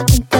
Thank you.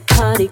Sense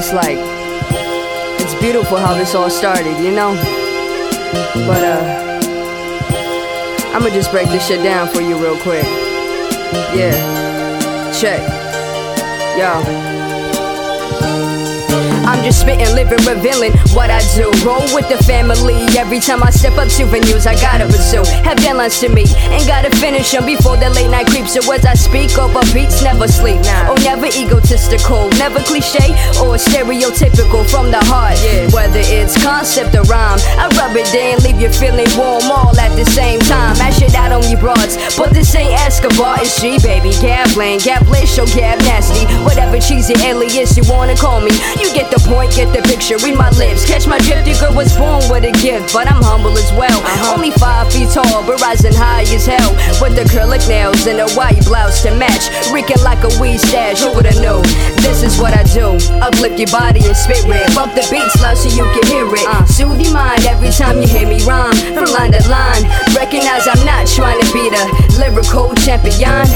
it's like it's beautiful how this all started, you know. But uh, I'ma just break this shit down for you real quick. Yeah, check, yo. I'm just spitting, living, revealing what I do. Roll with the family. Every time I step up to venues, I gotta pursue. Have deadlines to meet, and gotta finish them before the late night creeps. So as I speak over beats, never sleep. Nah. Oh, never egotistical, never cliche or stereotypical from the heart. Yeah. Whether it's concept or rhyme, I rub it in, leave you feeling warm all at the same time. Mash it out on you broads, but this ain't Escobar, it's G, baby. Gambling, Gablish, show Gab Nasty. Cheesy alias you wanna call me, you get the point, get the picture, read my lips. Catch my drift, your girl was born with a gift, but I'm humble as well. Uh-huh. Only five feet tall, but rising high as hell. With acrylic nails and a white blouse to match. Reeking like a weed stash, who would've known? This is what I do. Uplift your body and spirit. Bump the beats loud so you can hear it. Uh. Soothe your mind every time you hear me rhyme. From line to line. Recognize I'm not trying to be the lyrical champion.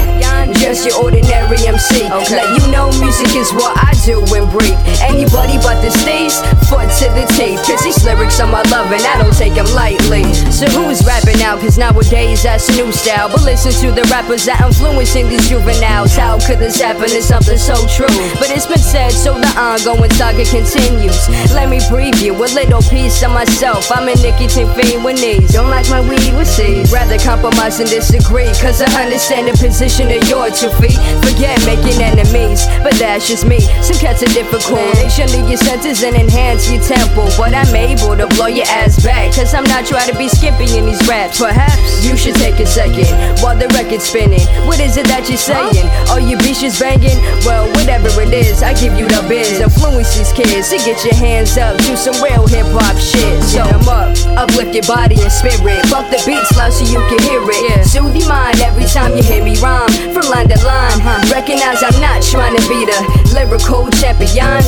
Just your ordinary MC. Okay. Let you know music is what I do and breathe. Anybody but the stage, foot to the tape. Cause these lyrics are my love and I don't take them lightly. So who's rapping now? Cause nowadays that's new style. But listen to the rappers that influencing these juveniles. How could this happen? It's something so true. But it's been said, so the ongoing saga continues. Let me preview a little piece of myself. I'm a nicotine fiend with knees. Don't like my weed with seeds. Rather compromise and disagree. Cause I understand the position of your two feet. Forget making enemies, but that's just me. Some cats are difficult. They should leave your senses and enhance your tempo. But I'm able to blow your ass back. Cause I'm not trying to be skippy in these raps. Perhaps you should take a second while the record's spinning. What is it that you're saying? Are your bitches banging? Well, whatever it is, I give you the biz. Influence these kids to get your hands up. Do some real hip hop shit. So them up, uplift your body and spirit. Bump the beats loud so you can hear it. Soothe your mind every time you hear me rhyme. From line to line, recognize I'm not trying to be the lyrical champion.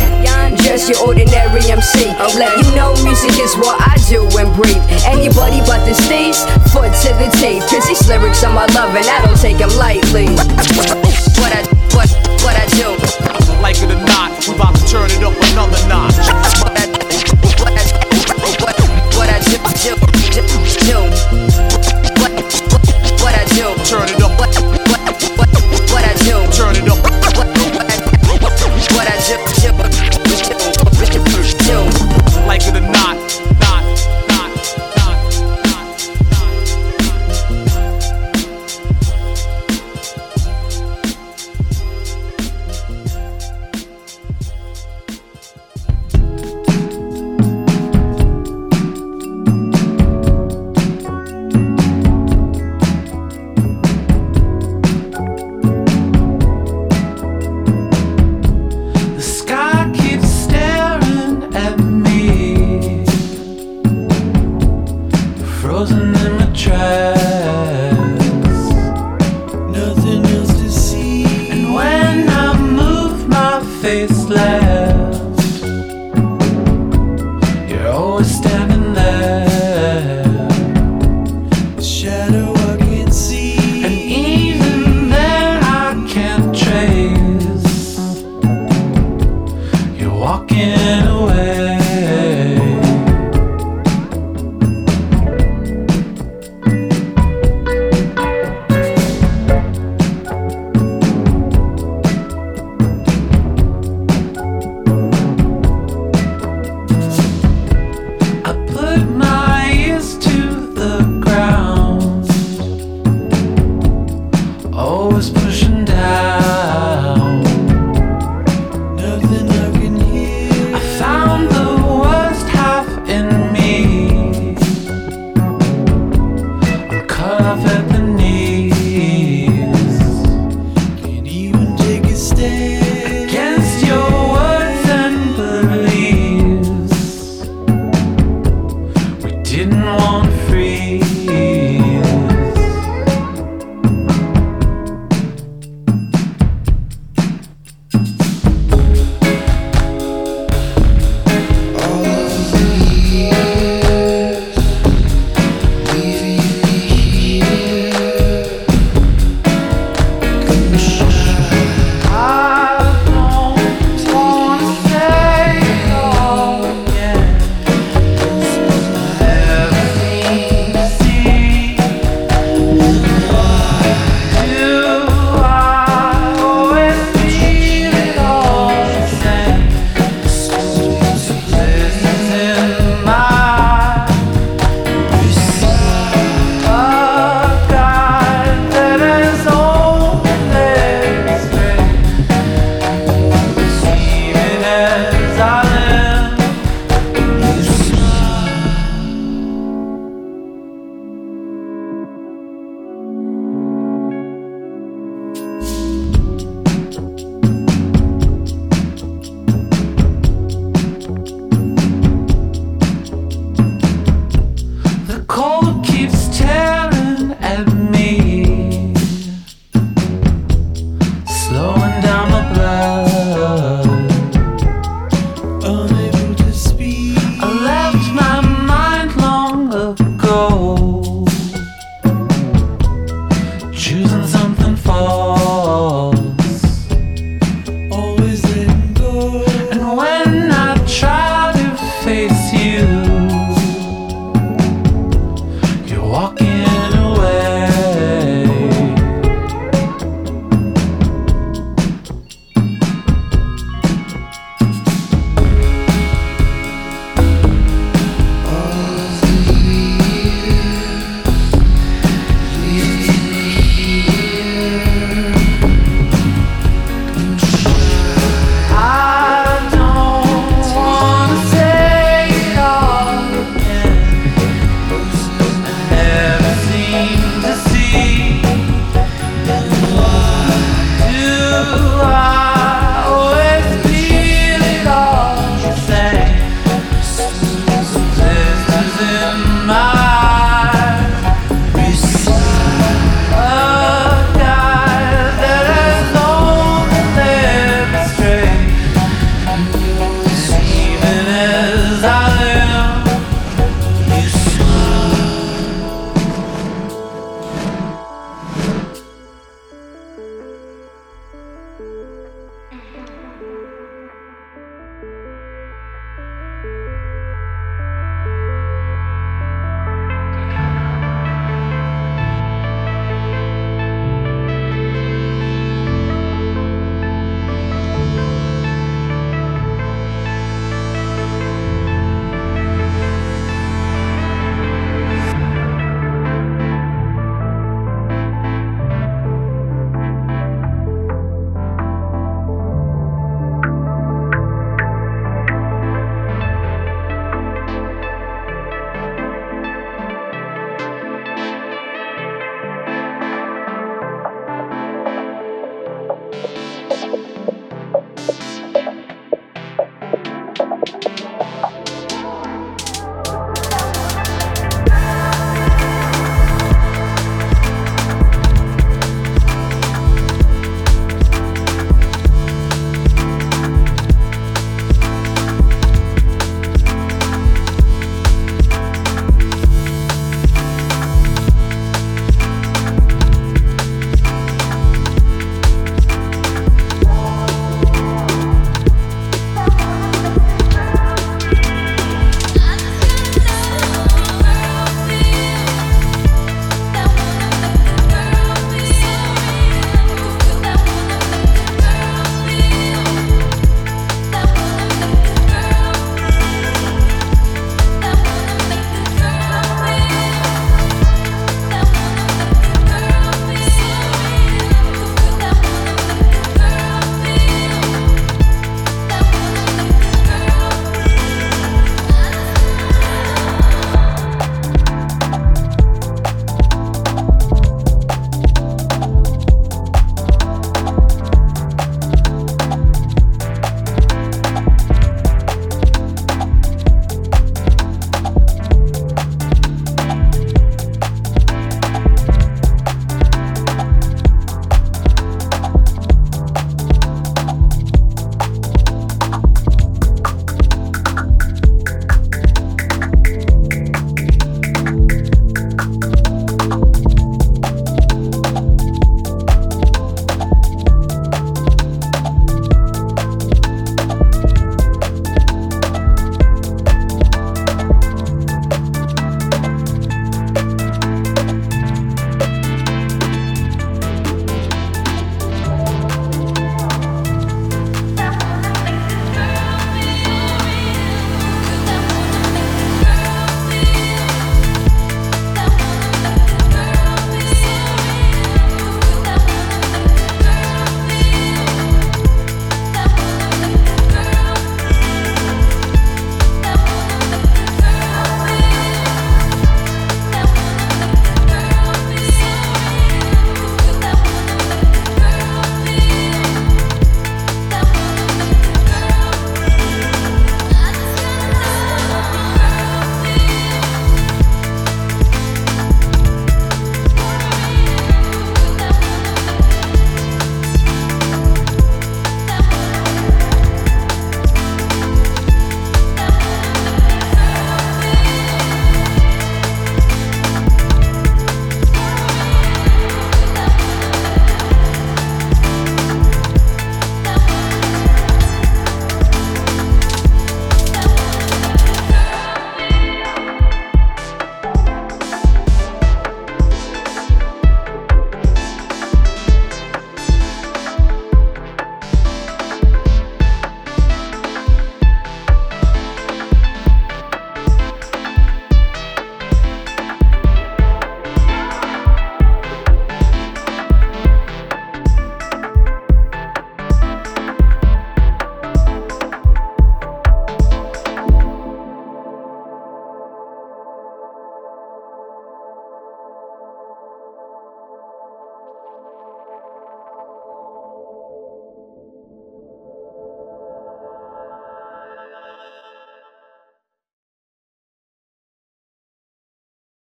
Just your ordinary MC. I'll let you know music is what I do and breathe. Anybody but the stage, foot to the tape. Cause these lyrics are my love and I don't take them lightly. What I, what, what I do. Frozen in my tracks.